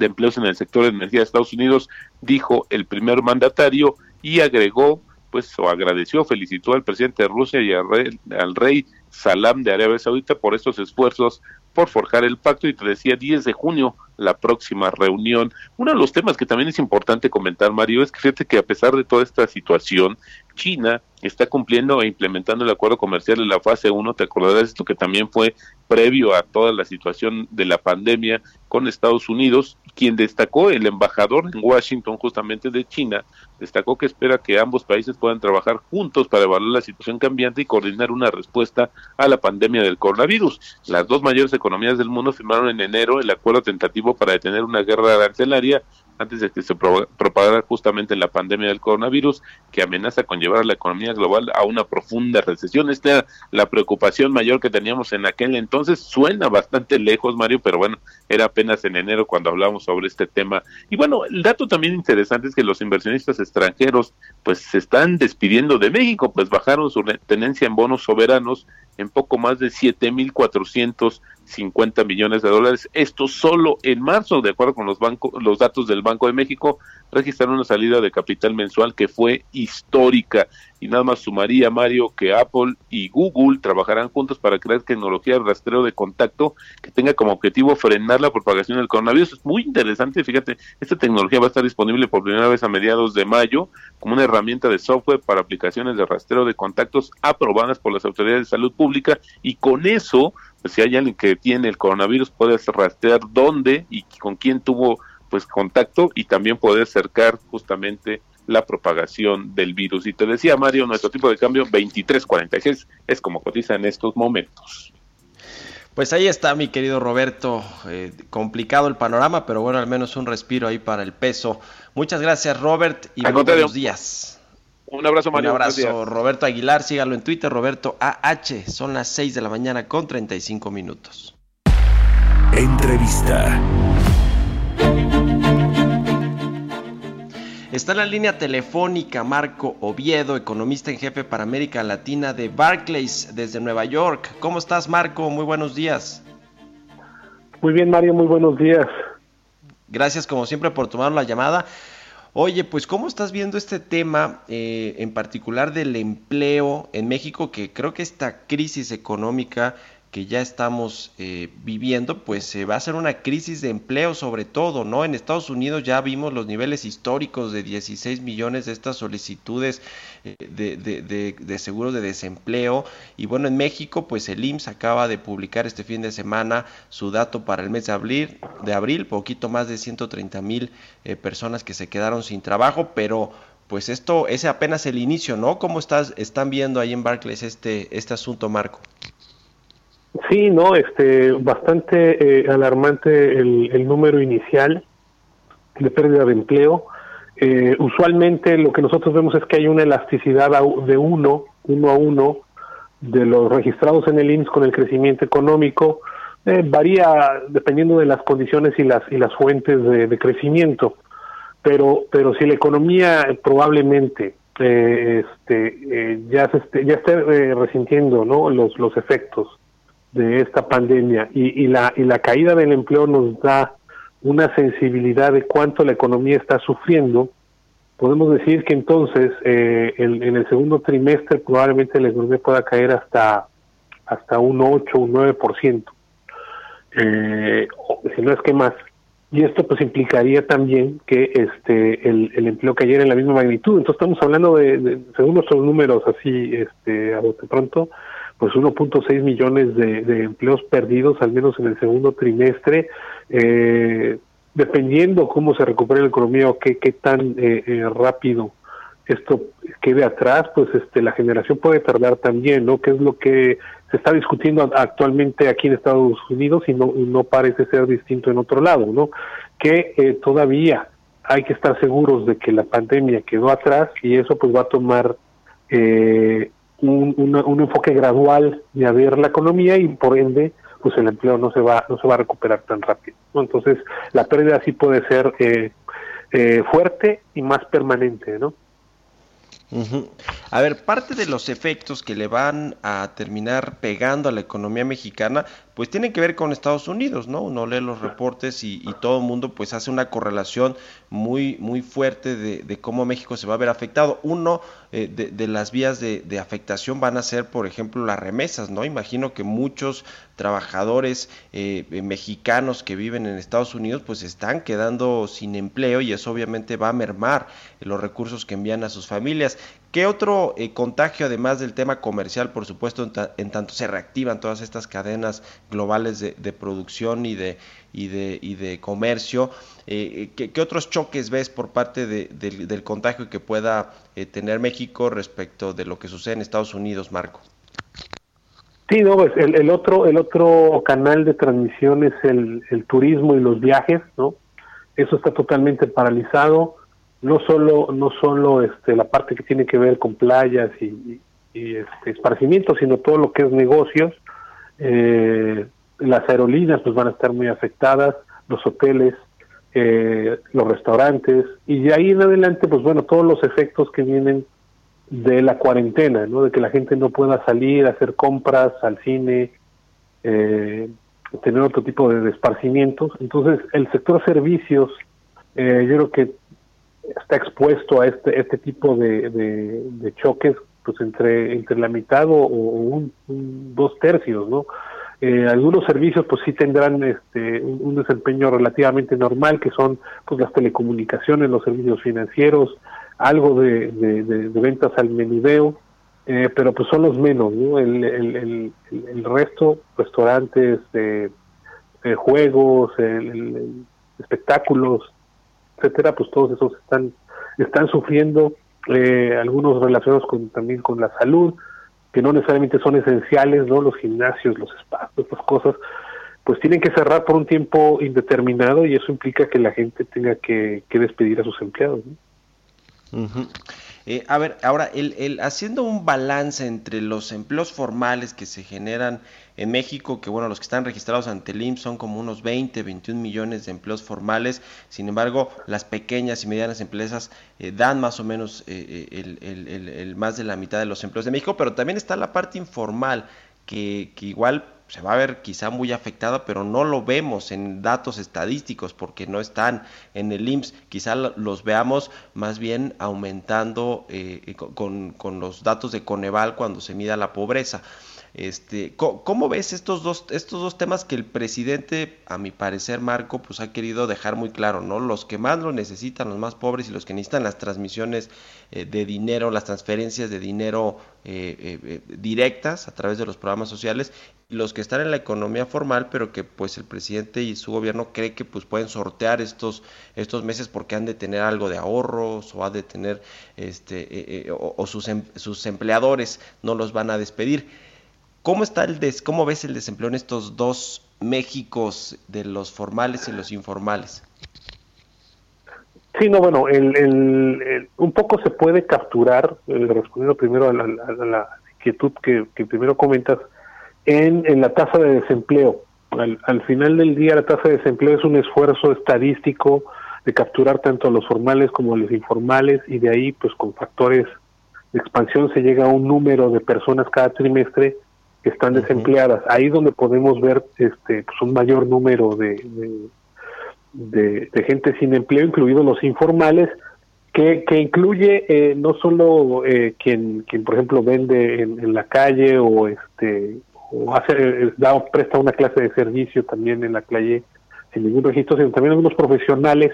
empleos en el sector de energía de Estados Unidos, dijo el primer mandatario y agregó, pues, agradeció, felicitó al presidente de Rusia y al rey, al rey Salam de Arabia Saudita por estos esfuerzos por forjar el pacto y te decía 10 de junio la próxima reunión. Uno de los temas que también es importante comentar, Mario, es que fíjate que a pesar de toda esta situación, China está cumpliendo e implementando el acuerdo comercial en la fase 1. Te acordarás esto que también fue previo a toda la situación de la pandemia con Estados Unidos, quien destacó el embajador en Washington justamente de China, destacó que espera que ambos países puedan trabajar juntos para evaluar la situación cambiante y coordinar una respuesta a la pandemia del coronavirus. Las dos mayores economías del mundo firmaron en enero el acuerdo tentativo para detener una guerra arancelaria antes de que se propagara justamente la pandemia del coronavirus, que amenaza con llevar a la economía global a una profunda recesión. Esta era la preocupación mayor que teníamos en aquel entonces. Suena bastante lejos, Mario, pero bueno, era apenas en enero cuando hablamos sobre este tema. Y bueno, el dato también interesante es que los inversionistas extranjeros pues se están despidiendo de México, pues bajaron su tenencia en bonos soberanos en poco más de 7.450 millones de dólares. Esto solo en marzo, de acuerdo con los bancos, los datos del Banco de México, registraron una salida de capital mensual que fue histórica. Y nada más sumaría, Mario, que Apple y Google trabajarán juntos para crear tecnología de rastreo de contacto que tenga como objetivo frenar la propagación del coronavirus. Es muy interesante, fíjate, esta tecnología va a estar disponible por primera vez a mediados de mayo como una herramienta de software para aplicaciones de rastreo de contactos aprobadas por las autoridades de salud pública y con eso, pues si hay alguien que tiene el coronavirus, puede rastrear dónde y con quién tuvo pues contacto y también poder acercar justamente la propagación del virus. Y te decía Mario, nuestro tipo de cambio 2346 es como cotiza en estos momentos. Pues ahí está mi querido Roberto, eh, complicado el panorama, pero bueno, al menos un respiro ahí para el peso. Muchas gracias Robert y buenos días. Un abrazo Mario. Un abrazo Roberto Aguilar, sígalo en Twitter, Roberto AH, son las 6 de la mañana con 35 minutos. Entrevista. Está en la línea telefónica Marco Oviedo, economista en jefe para América Latina de Barclays desde Nueva York. ¿Cómo estás Marco? Muy buenos días. Muy bien Mario, muy buenos días. Gracias como siempre por tomar la llamada. Oye, pues ¿cómo estás viendo este tema eh, en particular del empleo en México? Que creo que esta crisis económica que ya estamos eh, viviendo, pues se va a hacer una crisis de empleo sobre todo, ¿no? En Estados Unidos ya vimos los niveles históricos de 16 millones de estas solicitudes eh, de, de, de, seguro de desempleo y bueno, en México pues el IMSS acaba de publicar este fin de semana su dato para el mes de abril, de abril poquito más de 130 mil eh, personas que se quedaron sin trabajo, pero pues esto es apenas el inicio, ¿no? ¿Cómo estás, están viendo ahí en Barclays este, este asunto, Marco? Sí, no, este, bastante eh, alarmante el, el, número inicial de pérdida de empleo. Eh, usualmente lo que nosotros vemos es que hay una elasticidad de uno, uno a uno, de los registrados en el IMSS con el crecimiento económico. Eh, varía dependiendo de las condiciones y las y las fuentes de, crecimiento. Pero, pero si la economía probablemente eh, este, eh, ya se ya esté resintiendo ¿no? los, los efectos de esta pandemia y, y, la, y la caída del empleo nos da una sensibilidad de cuánto la economía está sufriendo, podemos decir que entonces eh, en, en, el segundo trimestre probablemente la economía pueda caer hasta, hasta un 8, un 9%, eh, si no es que más. Y esto pues implicaría también que este el, empleo cayera en la misma magnitud. Entonces estamos hablando de, de según nuestros números así este a bote pronto, pues 1.6 millones de, de, empleos perdidos, al menos en el segundo trimestre. Eh, dependiendo cómo se recupere la economía o qué, qué tan eh, eh, rápido esto quede atrás, pues este la generación puede tardar también, ¿no? Que es lo que se está discutiendo actualmente aquí en Estados Unidos y no, no parece ser distinto en otro lado, ¿no? Que eh, todavía hay que estar seguros de que la pandemia quedó atrás y eso pues va a tomar eh, un, un, enfoque gradual de abrir la economía y por ende pues el empleo no se va no se va a recuperar tan rápido entonces la pérdida sí puede ser eh, eh, fuerte y más permanente no. A ver, parte de los efectos que le van a terminar pegando a la economía mexicana, pues tienen que ver con Estados Unidos, ¿no? Uno lee los reportes y, y todo el mundo pues hace una correlación muy, muy fuerte de, de, cómo México se va a ver afectado. Uno eh, de, de, las vías de, de, afectación van a ser, por ejemplo, las remesas, ¿no? Imagino que muchos trabajadores eh, mexicanos que viven en Estados Unidos pues están quedando sin empleo y eso obviamente va a mermar los recursos que envían a sus familias. ¿Qué otro eh, contagio, además del tema comercial, por supuesto, en, ta en, tanto se reactivan todas estas cadenas globales de, de producción y de, y de, y de comercio, eh, ¿qué, ¿qué, otros choques ves por parte de, de, del contagio que pueda eh, tener México respecto de lo que sucede en Estados Unidos, Marco? Sí, no, pues el, el otro el otro canal de transmisión es el, el turismo y los viajes, ¿no? Eso está totalmente paralizado no solo no solo este la parte que tiene que ver con playas y, y este esparcimiento sino todo lo que es negocios eh, las aerolíneas pues van a estar muy afectadas los hoteles eh, los restaurantes y de ahí en adelante pues bueno todos los efectos que vienen de la cuarentena no de que la gente no pueda salir a hacer compras al cine eh, tener otro tipo de, esparcimientos. Entonces el sector servicios eh, yo creo que está expuesto a este este tipo de, de, choques pues entre entre la mitad o, un, dos tercios no eh, algunos servicios pues sí tendrán este un, desempeño relativamente normal que son pues las telecomunicaciones los servicios financieros algo de, de, ventas al menudeo eh, pero pues son los menos ¿no? el, el, el, el resto restaurantes eh, juegos espectáculos etcétera pues todos esos están están sufriendo eh, algunos relacionados con también con la salud que no necesariamente son esenciales no los gimnasios los espacios estas cosas pues tienen que cerrar por un tiempo indeterminado y eso implica que la gente tenga que, despedir a sus empleados ¿no? Eh, a ver, ahora, el, el, haciendo un balance entre los empleos formales que se generan en México, que bueno, los que están registrados ante el IMSS son como unos 20, 21 millones de empleos formales, sin embargo, las pequeñas y medianas empresas eh, dan más o menos eh, el, el, el, más de la mitad de los empleos de México, pero también está la parte informal, que, que igual se va a ver quizá muy afectada, pero no lo vemos en datos estadísticos porque no están en el IMSS. Quizá los veamos más bien aumentando eh, con, con, los datos de Coneval cuando se mida la pobreza. Este, ¿cómo, ves estos dos, estos dos temas que el presidente, a mi parecer, Marco, pues ha querido dejar muy claro, ¿no? Los que más lo necesitan, los más pobres y los que necesitan las transmisiones eh, de dinero, las transferencias de dinero eh, eh, directas a través de los programas sociales, y los que están en la economía formal, pero que pues el presidente y su gobierno cree que pues pueden sortear estos, estos meses porque han de tener algo de ahorros o han de tener, este, o, sus, em, sus empleadores no los van a despedir. ¿Cómo está el des, cómo ves el desempleo en estos dos Méxicos de los formales y los informales? Sí, no, bueno, el, un poco se puede capturar, eh, respondiendo primero a la, inquietud que, primero comentas, en, en la tasa de desempleo. Al, al, final del día, la tasa de desempleo es un esfuerzo estadístico de capturar tanto a los formales como a los informales y de ahí, pues con factores de expansión se llega a un número de personas cada trimestre que están desempleadas. Ahí donde podemos ver este pues un mayor número de, de, gente sin empleo, incluidos los informales, que, que incluye eh, no solo eh, quien, quien, por ejemplo, vende en, la calle o este o hace eh, da presta una clase de servicio también en la calle sin ningún registro, sino también algunos profesionales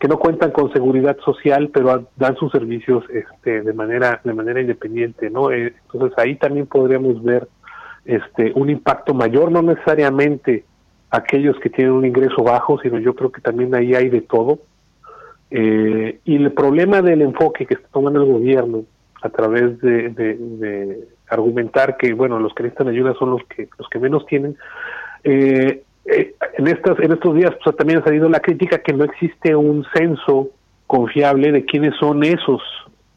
que no cuentan con seguridad social, pero dan sus servicios este, de manera de manera independiente, ¿no? entonces ahí también podríamos ver este, un impacto mayor, no necesariamente aquellos que tienen un ingreso bajo, sino yo creo que también ahí hay de todo. Eh, y el problema del enfoque que está tomando el gobierno a través de, argumentar que bueno los que necesitan ayuda son los que los que menos tienen eh, eh, en estas en estos días pues, también ha salido la crítica que no existe un censo confiable de quiénes son esos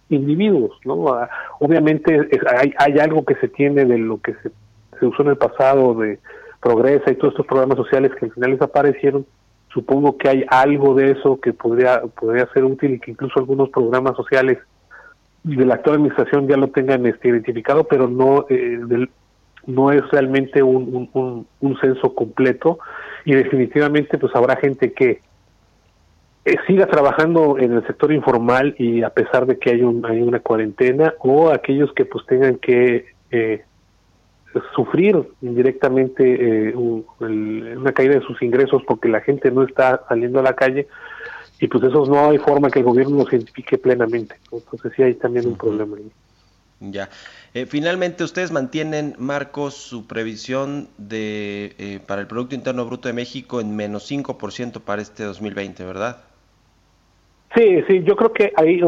individuos no ah, obviamente hay, hay algo que se tiene de lo que se se usó en el pasado de Progresa y todos estos programas sociales que al final desaparecieron, supongo que hay algo de eso que podría, podría ser útil y que incluso algunos programas sociales de la actual administración ya lo tengan este, identificado, pero no, eh, no es realmente un, un, un, censo completo. Y definitivamente pues habrá gente que eh, siga trabajando en el sector informal y a pesar de que hay, un, hay una cuarentena o aquellos que pues tengan que eh, sufrir indirectamente eh, una caída de sus ingresos porque la gente no está saliendo a la calle y pues eso no hay forma que el gobierno los identifique plenamente. Entonces sí hay también un problema ahí. Ya. Eh, finalmente, ustedes mantienen, Marcos, su previsión de eh, para el Producto Interno Bruto de México en menos 5% para este 2020, ¿verdad? Sí, sí, yo creo que ahí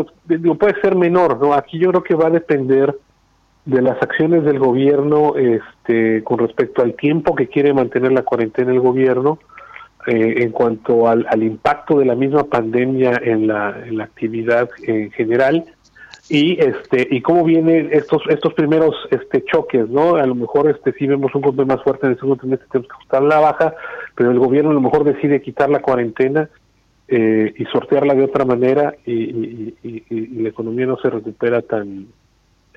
puede ser menor, ¿no? Aquí yo creo que va a depender de las acciones del gobierno este, con respecto al tiempo que quiere mantener la cuarentena el gobierno, eh, en cuanto al, impacto de la misma pandemia en la, actividad en general y este y cómo vienen estos estos primeros este choques no a lo mejor este si vemos un golpe más fuerte en el segundo trimestre tenemos que ajustar la baja pero el gobierno a lo mejor decide quitar la cuarentena eh, y sortearla de otra manera y, y la economía no se recupera tan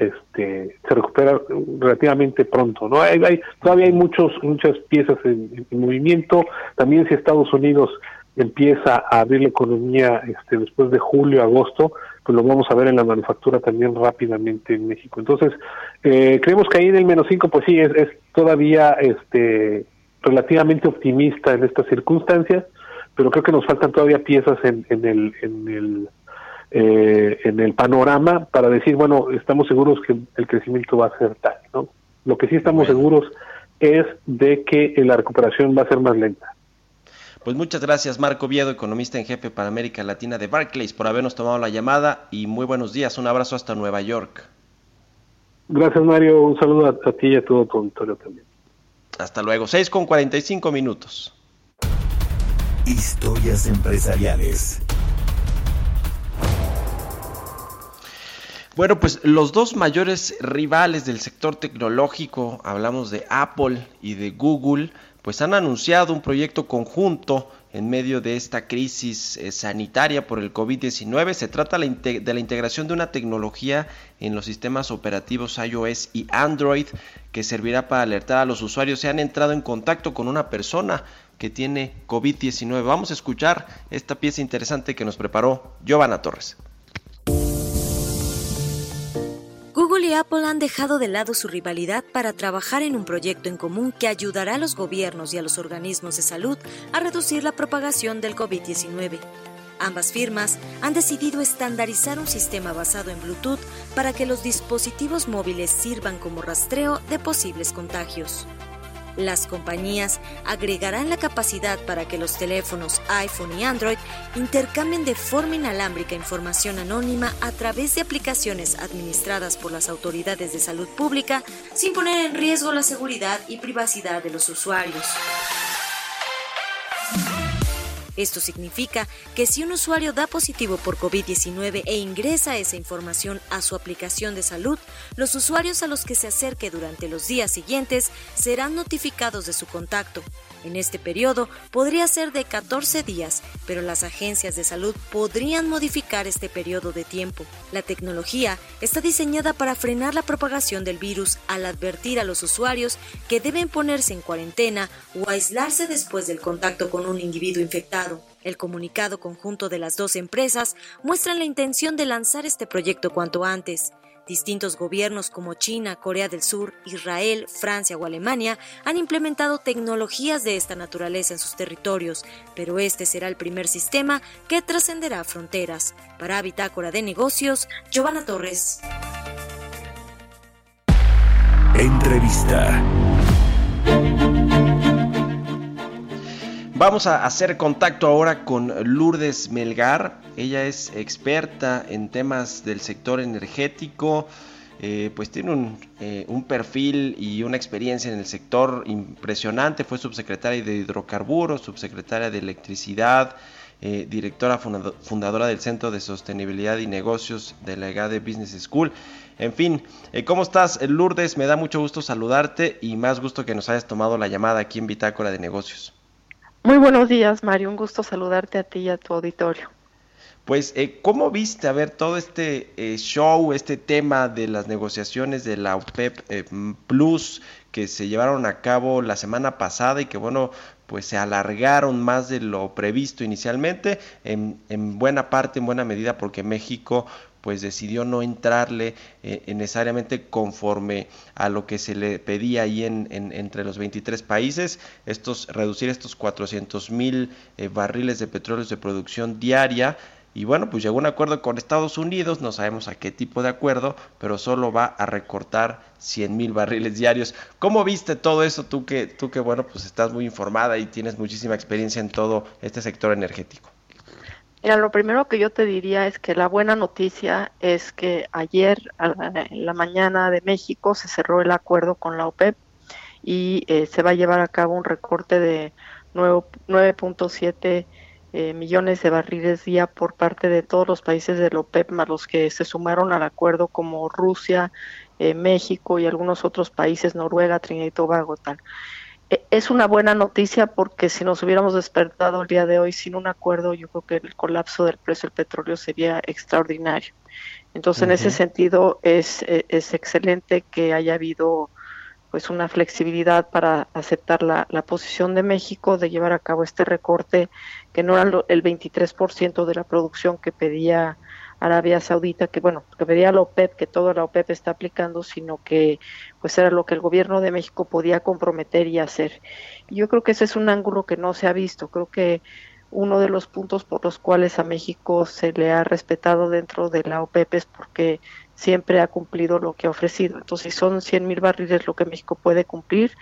este se recupera relativamente pronto no hay, todavía hay muchos muchas piezas en, movimiento también si Estados Unidos empieza a abrir la economía este, después de julio, agosto, pues lo vamos a ver en la manufactura también rápidamente en México. Entonces, eh, creemos que ahí en el menos 5, pues sí, es, es todavía este, relativamente optimista en estas circunstancias, pero creo que nos faltan todavía piezas en, en el, en el eh, en el panorama para decir, bueno, estamos seguros que el crecimiento va a ser tal, ¿no? Lo que sí estamos seguros es de que la recuperación va a ser más lenta. Pues muchas gracias Marco Viedo, economista en jefe para América Latina de Barclays, por habernos tomado la llamada y muy buenos días. Un abrazo hasta Nueva York. Gracias Mario, un saludo a, ti y a todo tu auditorio también. Hasta luego, 6 con 45 minutos. Historias empresariales. Bueno, pues los dos mayores rivales del sector tecnológico, hablamos de Apple y de Google, pues han anunciado un proyecto conjunto en medio de esta crisis eh, sanitaria por el COVID-19. Se trata de la integración de una tecnología en los sistemas operativos iOS y Android que servirá para alertar a los usuarios si han entrado en contacto con una persona que tiene COVID-19. Vamos a escuchar esta pieza interesante que nos preparó Giovanna Torres. Google y Apple han dejado de lado su rivalidad para trabajar en un proyecto en común que ayudará a los gobiernos y a los organismos de salud a reducir la propagación del COVID-19. Ambas firmas han decidido estandarizar un sistema basado en Bluetooth para que los dispositivos móviles sirvan como rastreo de posibles contagios. Las compañías agregarán la capacidad para que los teléfonos iPhone y Android intercambien de forma inalámbrica información anónima a través de aplicaciones administradas por las autoridades de salud pública sin poner en riesgo la seguridad y privacidad de los usuarios. Esto significa que si un usuario da positivo por COVID-19 e ingresa esa información a su aplicación de salud, los usuarios a los que se acerque durante los días siguientes serán notificados de su contacto. En este periodo podría ser de 14 días, pero las agencias de salud podrían modificar este periodo de tiempo. La tecnología está diseñada para frenar la propagación del virus al advertir a los usuarios que deben ponerse en cuarentena o aislarse después del contacto con un individuo infectado. El comunicado conjunto de las dos empresas muestra la intención de lanzar este proyecto cuanto antes. Distintos gobiernos como China, Corea del Sur, Israel, Francia o Alemania han implementado tecnologías de esta naturaleza en sus territorios, pero este será el primer sistema que trascenderá fronteras. Para Bitácora de Negocios, Giovanna Torres. Entrevista. Vamos a hacer contacto ahora con Lourdes Melgar. Ella es experta en temas del sector energético. Eh, pues tiene eh, un, perfil y una experiencia en el sector impresionante. Fue subsecretaria de hidrocarburos, subsecretaria de electricidad, eh, directora fundadora del Centro de Sostenibilidad y Negocios de la EGADE Business School. En fin, ¿cómo estás, Lourdes? Me da mucho gusto saludarte y más gusto que nos hayas tomado la llamada aquí en Bitácora de Negocios. Muy buenos días, Mario. Un gusto saludarte a ti y a tu auditorio. Pues, eh, ¿cómo viste a ver todo este eh, show, este tema de las negociaciones de la OPEP eh, Plus que se llevaron a cabo la semana pasada y que, bueno, pues se alargaron más de lo previsto inicialmente, en, en buena parte, en buena medida, porque México pues decidió no entrarle eh, necesariamente conforme a lo que se le pedía ahí en, entre los 23 países, estos, reducir estos 400 mil eh, barriles de petróleo de producción diaria. Y bueno, pues llegó un acuerdo con Estados Unidos, no sabemos a qué tipo de acuerdo, pero solo va a recortar 100 mil barriles diarios. ¿Cómo viste todo eso tú que, tú que, bueno, pues estás muy informada y tienes muchísima experiencia en todo este sector energético? Mira, lo primero que yo te diría es que la buena noticia es que ayer en la mañana de México se cerró el acuerdo con la OPEP y eh, se va a llevar a cabo un recorte de 9.7 eh, millones de barriles día por parte de todos los países de la OPEP, más los que se sumaron al acuerdo como Rusia, eh, México y algunos otros países, Noruega, Trinidad y Tobago, tal. E, es una buena noticia porque si nos hubiéramos despertado el día de hoy sin un acuerdo, yo creo que el colapso del precio del petróleo sería extraordinario. Entonces, en ese sentido, es, e, es, excelente que haya habido pues una flexibilidad para aceptar la, la, posición de México de llevar a cabo este recorte que no era el 23% de la producción que pedía Arabia Saudita, que bueno, que pedía la OPEP, que toda la OPEP está aplicando, sino que pues era lo que el gobierno de México podía comprometer y hacer. Yo creo que ese es un ángulo que no se ha visto. Creo que uno de los puntos por los cuales a México se le ha respetado dentro de la OPEP es porque siempre ha cumplido lo que ha ofrecido. Entonces, son 100 mil barriles lo que México puede cumplir,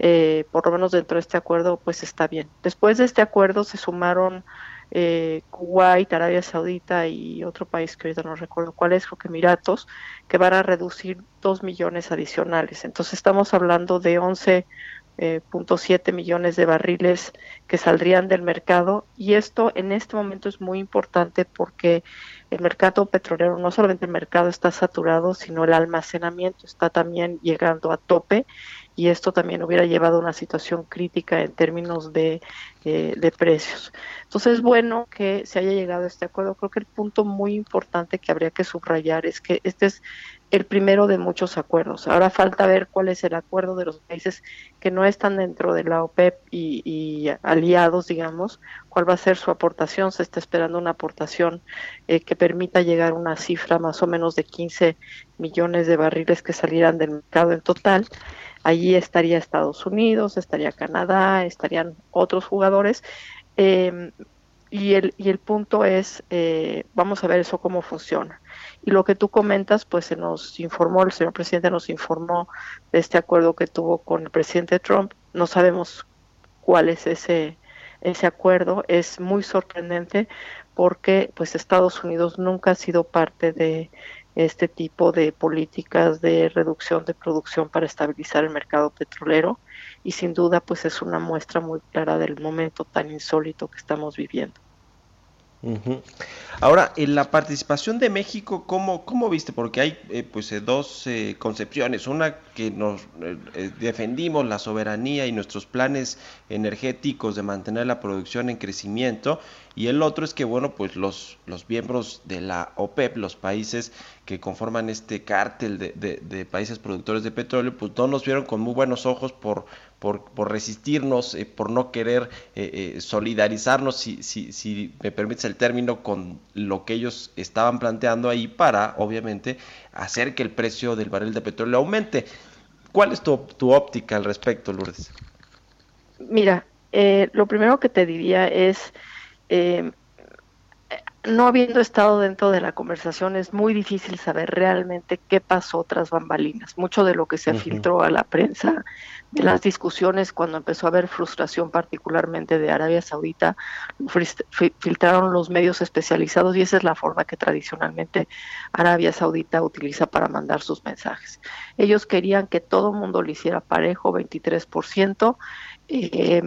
eh, por lo menos dentro de este acuerdo, pues está bien. Después de este acuerdo se sumaron eh, Kuwait, Arabia Saudita y otro país que ahorita no recuerdo cuál es, creo que Emiratos, que van a reducir 2 millones adicionales. Entonces estamos hablando de 11 eh, siete millones de barriles que saldrían del mercado y esto en este momento es muy importante porque el mercado petrolero, no solamente el mercado está saturado, sino el almacenamiento está también llegando a tope y esto también hubiera llevado a una situación crítica en términos de, eh, de precios. Entonces es bueno que se haya llegado a este acuerdo. Creo que el punto muy importante que habría que subrayar es que este es el primero de muchos acuerdos. Ahora falta ver cuál es el acuerdo de los países que no están dentro de la OPEP y, aliados, digamos, cuál va a ser su aportación. Se está esperando una aportación eh, que permita llegar a una cifra más o menos de 15 millones de barriles que salieran del mercado en total. Allí estaría Estados Unidos, estaría Canadá, estarían otros jugadores. Eh, y el, y el punto es, eh, vamos a ver eso cómo funciona. Y lo que tú comentas, pues se nos informó, el señor presidente nos informó de este acuerdo que tuvo con el presidente Trump. No sabemos cuál es ese, ese acuerdo. Es muy sorprendente porque pues Estados Unidos nunca ha sido parte de este tipo de políticas de reducción de producción para estabilizar el mercado petrolero y sin duda pues es una muestra muy clara del momento tan insólito que estamos viviendo. Ahora, en la participación de México, ¿cómo, cómo viste? Porque hay eh, pues eh, dos eh, concepciones. Una que nos defendimos la soberanía y nuestros planes energéticos de mantener la producción en crecimiento y el otro es que, bueno, pues los, los miembros de la OPEP, los países que conforman este cártel de, de, países productores de petróleo, pues no nos vieron con muy buenos ojos por, por, por resistirnos, eh, por no querer eh, eh, solidarizarnos, si, me permites el término, con lo que ellos estaban planteando ahí para, obviamente, hacer que el precio del barril de petróleo aumente. ¿Cuál es tu, tu óptica al respecto, Lourdes? Mira, lo primero que te diría es eh, no habiendo estado dentro de la conversación es muy difícil saber realmente qué pasó tras bambalinas. Mucho de lo que se filtró a la prensa, de las discusiones cuando empezó a haber frustración particularmente de Arabia Saudita, filtraron los medios especializados y esa es la forma que tradicionalmente Arabia Saudita utiliza para mandar sus mensajes. Ellos querían que todo el mundo lo hiciera parejo, 23%. Eh,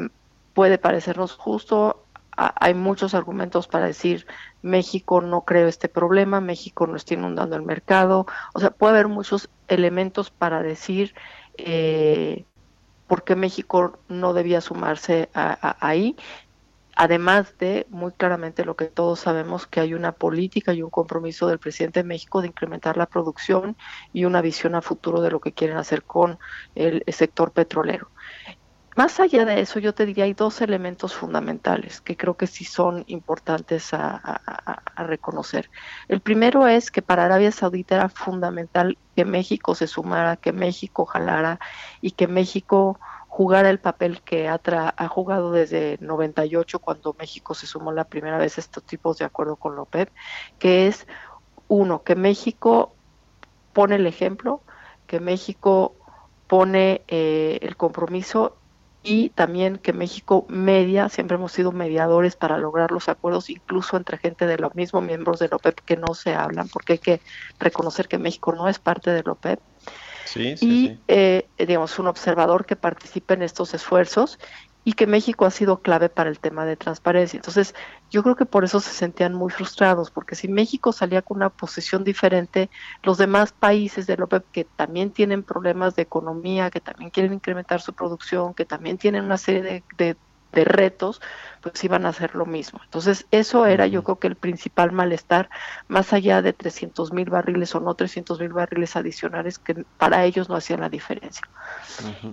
puede parecernos justo, hay muchos argumentos para decir México no creo este problema, México no está inundando el mercado, o sea, puede haber muchos elementos para decir eh, por qué México no debía sumarse ahí, además de muy claramente lo que todos sabemos que hay una política y un compromiso del presidente de México de incrementar la producción y una visión a futuro de lo que quieren hacer con el sector petrolero. Más allá de eso, yo te diría, hay dos elementos fundamentales que creo que sí son importantes a, reconocer. El primero es que para Arabia Saudita era fundamental que México se sumara, que México jalara y que México jugara el papel que ha, ha jugado desde 98 cuando México se sumó la primera vez a estos tipos de acuerdo con la OPEP, que es uno, que México pone el ejemplo, que México pone eh, el compromiso y también que México media, siempre hemos sido mediadores para lograr los acuerdos, incluso entre gente de los mismos miembros de la OPEP que no se hablan, porque hay que reconocer que México no es parte de la OPEP. Sí, sí, y, eh, digamos, un observador que participe en estos esfuerzos y que México ha sido clave para el tema de transparencia. Entonces, yo creo que por eso se sentían muy frustrados, porque si México salía con una posición diferente, los demás países de la OPEP que también tienen problemas de economía, que también quieren incrementar su producción, que también tienen una serie de, de retos, pues iban a hacer lo mismo. Entonces, eso era yo creo que el principal malestar, más allá de 300 mil barriles o no 300 mil barriles adicionales, que para ellos no hacían la diferencia.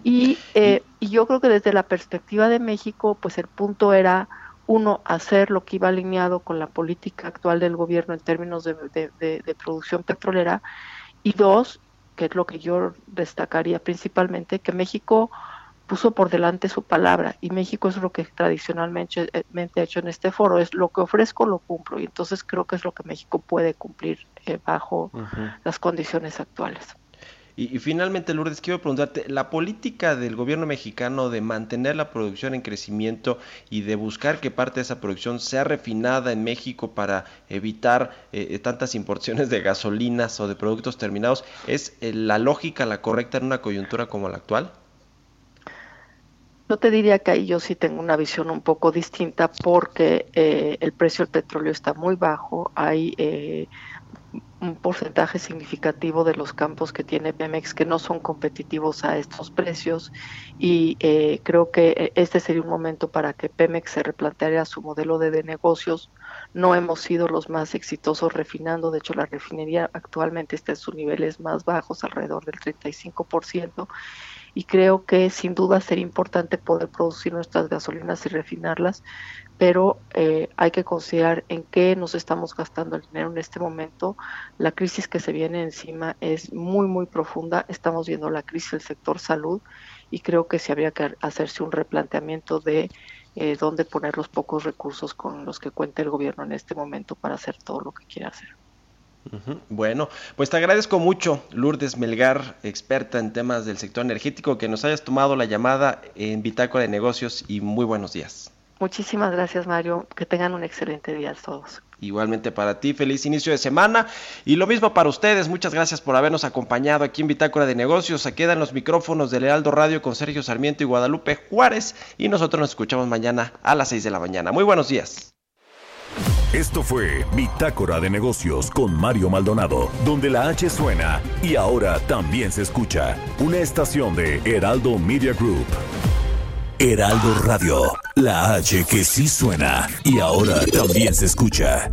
y, eh, y yo creo que desde la perspectiva de México, pues el punto era uno, hacer lo que iba alineado con la política actual del gobierno en términos de, de, producción petrolera, y dos, que es lo que yo destacaría principalmente, que México puso por delante su palabra y México es lo que tradicionalmente ha hecho en este foro, es lo que ofrezco lo cumplo y entonces creo que es lo que México puede cumplir eh, bajo las condiciones actuales. Y, finalmente, Lourdes, quiero preguntarte, la política del gobierno mexicano de mantener la producción en crecimiento y de buscar que parte de esa producción sea refinada en México para evitar eh, tantas importaciones de gasolinas o de productos terminados, ¿es eh, la lógica la correcta en una coyuntura como la actual? Yo te diría que ahí yo sí tengo una visión un poco distinta porque eh, el precio del petróleo está muy bajo, hay eh, un porcentaje significativo de los campos que tiene Pemex que no son competitivos a estos precios y eh, creo que este sería un momento para que Pemex se replanteara su modelo de, negocios. No hemos sido los más exitosos refinando, de hecho la refinería actualmente está en sus niveles más bajos, alrededor del 35%, y creo que sin duda sería importante poder producir nuestras gasolinas y refinarlas, pero eh, hay que considerar en qué nos estamos gastando el dinero en este momento. La crisis que se viene encima es muy, muy profunda. Estamos viendo la crisis del sector salud y creo que sí habría que hacerse un replanteamiento de eh, dónde poner los pocos recursos con los que cuenta el gobierno en este momento para hacer todo lo que quiere hacer. Bueno, pues te agradezco mucho, Lourdes Melgar, experta en temas del sector energético, que nos hayas tomado la llamada en Bitácora de Negocios y muy buenos días. Muchísimas gracias, Mario. Que tengan un excelente día todos. Igualmente para ti, feliz inicio de semana. Y lo mismo para ustedes, muchas gracias por habernos acompañado aquí en Bitácora de Negocios. Se quedan los micrófonos de Lealdo Radio con Sergio Sarmiento y Guadalupe Juárez. Y nosotros nos escuchamos mañana a las 6 de la mañana. Muy buenos días. Esto fue Bitácora de Negocios con Mario Maldonado, donde la H suena y ahora también se escucha. Una estación de Heraldo Media Group. Heraldo Radio, la H que sí suena y ahora también se escucha.